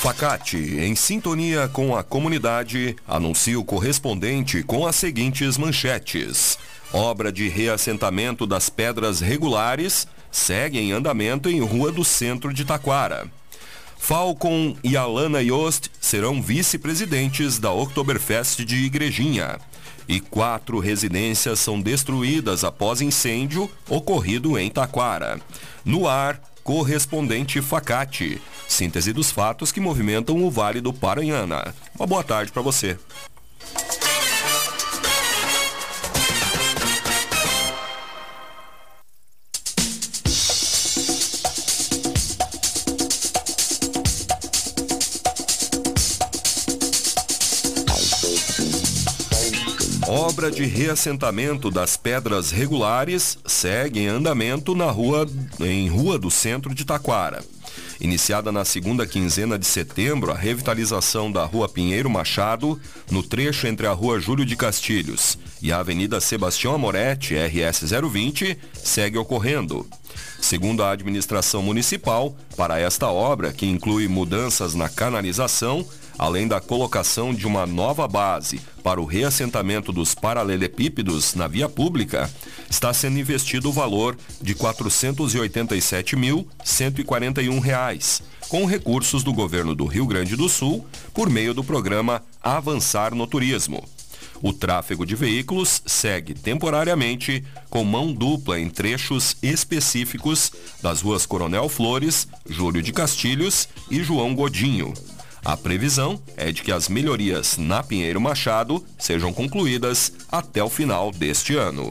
Facate, em sintonia com a comunidade, anuncia o correspondente com as seguintes manchetes. Obra de reassentamento das pedras regulares segue em andamento em Rua do Centro de Taquara. Falcon e Alana Yost serão vice-presidentes da Oktoberfest de Igrejinha. E quatro residências são destruídas após incêndio ocorrido em Taquara. No ar, correspondente Facate. Síntese dos fatos que movimentam o Vale do Paranhana. Uma boa tarde para você. Obra de reassentamento das pedras regulares segue em andamento na rua, em Rua do Centro de Taquara. Iniciada na segunda quinzena de setembro, a revitalização da Rua Pinheiro Machado, no trecho entre a Rua Júlio de Castilhos e a Avenida Sebastião Amoretti, RS 020, segue ocorrendo. Segundo a administração municipal, para esta obra, que inclui mudanças na canalização, além da colocação de uma nova base para o reassentamento dos paralelepípedos na via pública, está sendo investido o valor de R$ 487.141, com recursos do governo do Rio Grande do Sul, por meio do programa Avançar no Turismo. O tráfego de veículos segue temporariamente com mão dupla em trechos específicos das ruas Coronel Flores, Júlio de Castilhos e João Godinho. A previsão é de que as melhorias na Pinheiro Machado sejam concluídas até o final deste ano.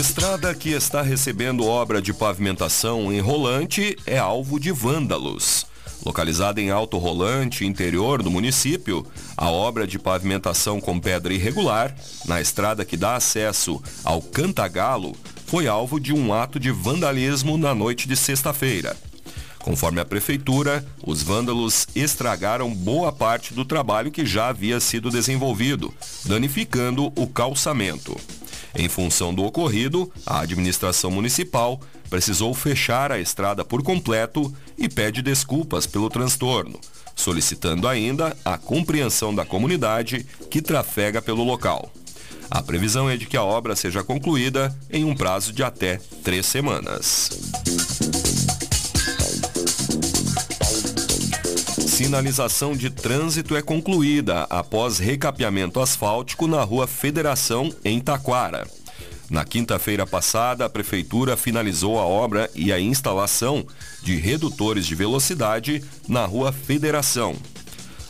estrada que está recebendo obra de pavimentação em Rolante é alvo de vândalos. Localizada em Alto Rolante, interior do município, a obra de pavimentação com pedra irregular, na estrada que dá acesso ao Cantagalo, foi alvo de um ato de vandalismo na noite de sexta-feira. Conforme a prefeitura, os vândalos estragaram boa parte do trabalho que já havia sido desenvolvido, danificando o calçamento. Em função do ocorrido, a administração municipal precisou fechar a estrada por completo e pede desculpas pelo transtorno, solicitando ainda a compreensão da comunidade que trafega pelo local. A previsão é de que a obra seja concluída em um prazo de até três semanas. Sinalização de trânsito é concluída após recapeamento asfáltico na rua Federação, em Taquara. Na quinta-feira passada, a Prefeitura finalizou a obra e a instalação de redutores de velocidade na rua Federação.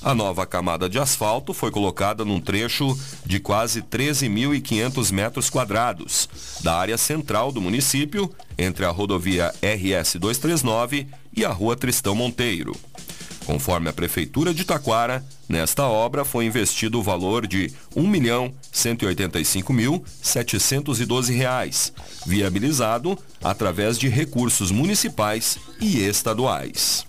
A nova camada de asfalto foi colocada num trecho de quase 13.500 metros quadrados, da área central do município, entre a rodovia RS 239 e a rua Tristão Monteiro. Conforme a Prefeitura de Taquara, nesta obra foi investido o valor de R$ 1.185.712, viabilizado através de recursos municipais e estaduais.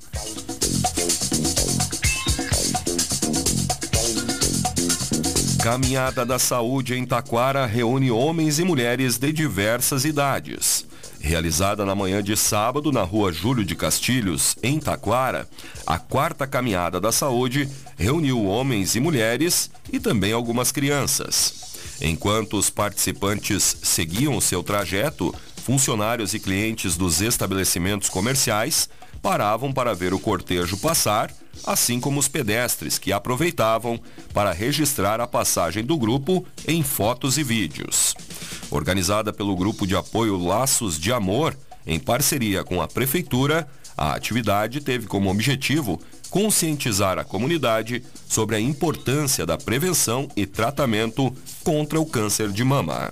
Caminhada da Saúde em Taquara reúne homens e mulheres de diversas idades. Realizada na manhã de sábado na rua Júlio de Castilhos, em Taquara, a quarta caminhada da saúde reuniu homens e mulheres e também algumas crianças. Enquanto os participantes seguiam seu trajeto, funcionários e clientes dos estabelecimentos comerciais paravam para ver o cortejo passar, assim como os pedestres que aproveitavam para registrar a passagem do grupo em fotos e vídeos. Organizada pelo grupo de apoio Laços de Amor, em parceria com a prefeitura, a atividade teve como objetivo conscientizar a comunidade sobre a importância da prevenção e tratamento contra o câncer de mama.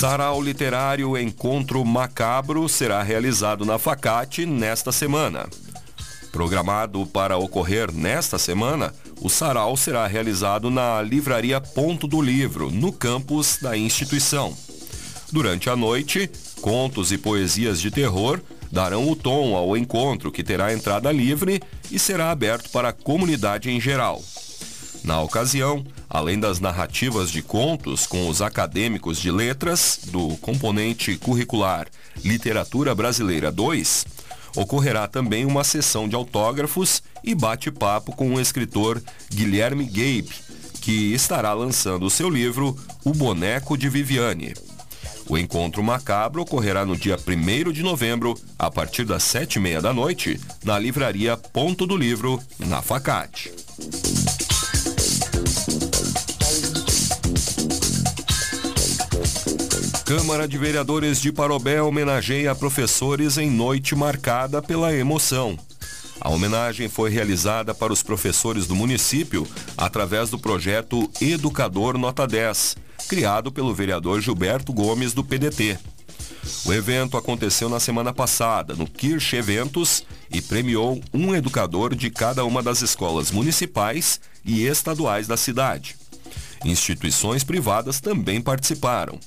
Sarau Literário Encontro Macabro será realizado na Facate nesta semana. Programado para ocorrer nesta semana, o sarau será realizado na Livraria Ponto do Livro, no campus da instituição. Durante a noite, contos e poesias de terror darão o tom ao encontro, que terá entrada livre e será aberto para a comunidade em geral. Na ocasião, além das narrativas de contos com os acadêmicos de letras do componente curricular Literatura Brasileira 2, ocorrerá também uma sessão de autógrafos e bate-papo com o escritor Guilherme Gabe, que estará lançando o seu livro O Boneco de Viviane. O encontro macabro ocorrerá no dia 1 de novembro, a partir das sete e meia da noite, na livraria Ponto do Livro, na Facate. Câmara de Vereadores de Parobé homenageia professores em noite marcada pela emoção. A homenagem foi realizada para os professores do município através do projeto Educador Nota 10, criado pelo vereador Gilberto Gomes do PDT. O evento aconteceu na semana passada, no Kirsch Eventos, e premiou um educador de cada uma das escolas municipais e estaduais da cidade. Instituições privadas também participaram.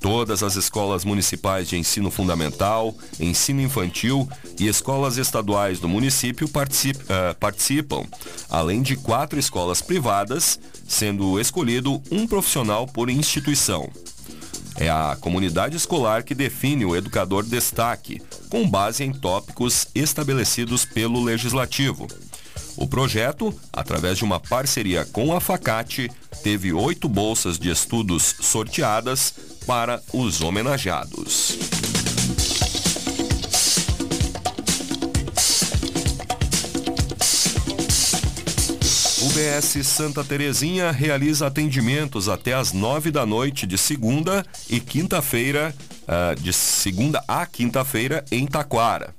Todas as escolas municipais de ensino fundamental, ensino infantil e escolas estaduais do município uh, participam, além de quatro escolas privadas, sendo escolhido um profissional por instituição. É a comunidade escolar que define o educador destaque, com base em tópicos estabelecidos pelo legislativo. O projeto, através de uma parceria com a Facate, teve oito bolsas de estudos sorteadas para os homenageados. UBS Santa Terezinha realiza atendimentos até às nove da noite de segunda e quinta-feira, uh, de segunda a quinta-feira em Taquara.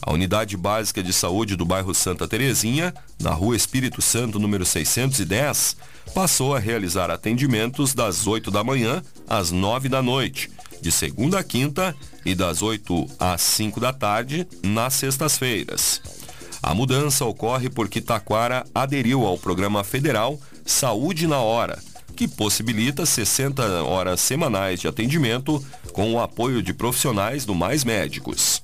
A unidade básica de saúde do bairro Santa Terezinha, na rua Espírito Santo, número 610, passou a realizar atendimentos das 8 da manhã às 9 da noite, de segunda a quinta e das 8 às 5 da tarde nas sextas-feiras. A mudança ocorre porque Taquara aderiu ao programa federal Saúde na Hora, que possibilita 60 horas semanais de atendimento com o apoio de profissionais do Mais Médicos.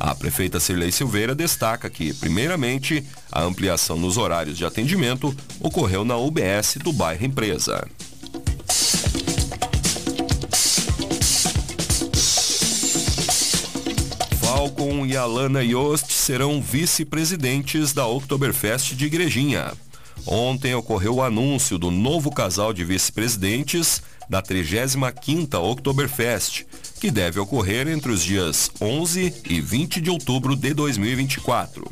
A prefeita Cirlei Silveira destaca que, primeiramente, a ampliação nos horários de atendimento ocorreu na UBS do bairro Empresa. Falcon e Alana Yost serão vice-presidentes da Oktoberfest de Igrejinha. Ontem ocorreu o anúncio do novo casal de vice-presidentes da 35ª Oktoberfest, que deve ocorrer entre os dias 11 e 20 de outubro de 2024.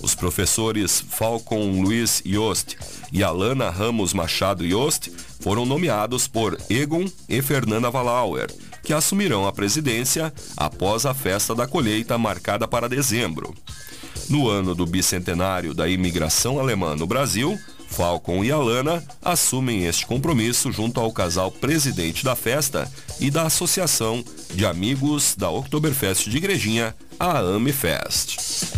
Os professores Falcon Luiz Yost e Alana Ramos Machado Yost foram nomeados por Egon e Fernanda Valauer, que assumirão a presidência após a festa da colheita marcada para dezembro. No ano do bicentenário da imigração alemã no Brasil, Falcon e Alana assumem este compromisso junto ao casal presidente da festa e da Associação de Amigos da Oktoberfest de Igrejinha, a AmiFest.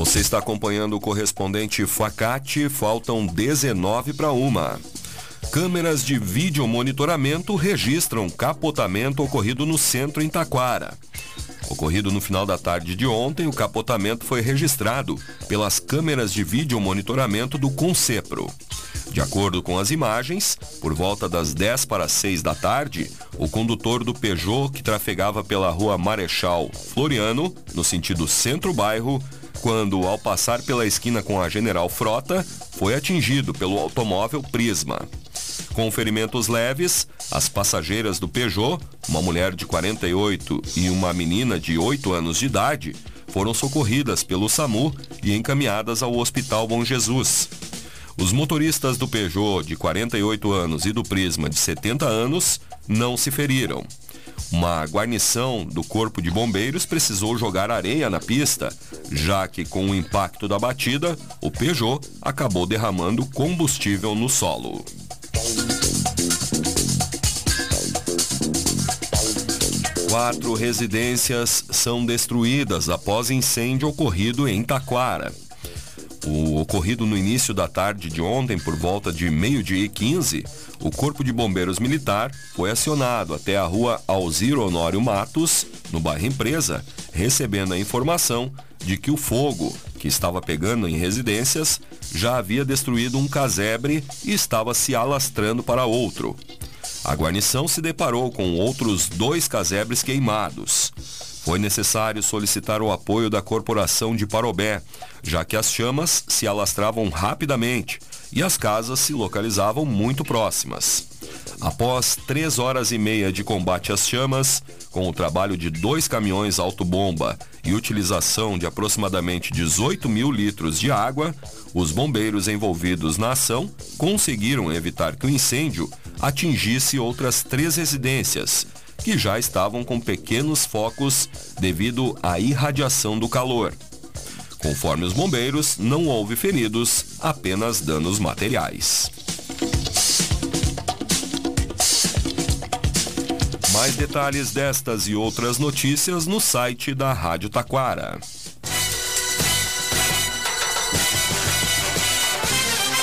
Você está acompanhando o correspondente Facate, faltam 19 para uma. Câmeras de vídeo monitoramento registram capotamento ocorrido no centro em Taquara. Ocorrido no final da tarde de ontem, o capotamento foi registrado pelas câmeras de vídeo monitoramento do Concepro. De acordo com as imagens, por volta das 10 para 6 da tarde, o condutor do Peugeot que trafegava pela rua Marechal Floriano, no sentido centro-bairro, quando, ao passar pela esquina com a General Frota, foi atingido pelo automóvel Prisma. Com ferimentos leves, as passageiras do Peugeot, uma mulher de 48 e uma menina de 8 anos de idade, foram socorridas pelo SAMU e encaminhadas ao Hospital Bom Jesus. Os motoristas do Peugeot de 48 anos e do Prisma de 70 anos não se feriram. Uma guarnição do Corpo de Bombeiros precisou jogar areia na pista, já que com o impacto da batida, o Peugeot acabou derramando combustível no solo. Quatro residências são destruídas após incêndio ocorrido em Taquara. O ocorrido no início da tarde de ontem, por volta de meio-dia e 15, o Corpo de Bombeiros Militar foi acionado até a rua Alziro Honório Matos, no bairro Empresa, recebendo a informação de que o fogo, que estava pegando em residências, já havia destruído um casebre e estava se alastrando para outro. A guarnição se deparou com outros dois casebres queimados. Foi necessário solicitar o apoio da Corporação de Parobé, já que as chamas se alastravam rapidamente e as casas se localizavam muito próximas. Após três horas e meia de combate às chamas, com o trabalho de dois caminhões autobomba e utilização de aproximadamente 18 mil litros de água, os bombeiros envolvidos na ação conseguiram evitar que o incêndio atingisse outras três residências, que já estavam com pequenos focos devido à irradiação do calor. Conforme os bombeiros, não houve feridos, apenas danos materiais. Mais detalhes destas e outras notícias no site da Rádio Taquara.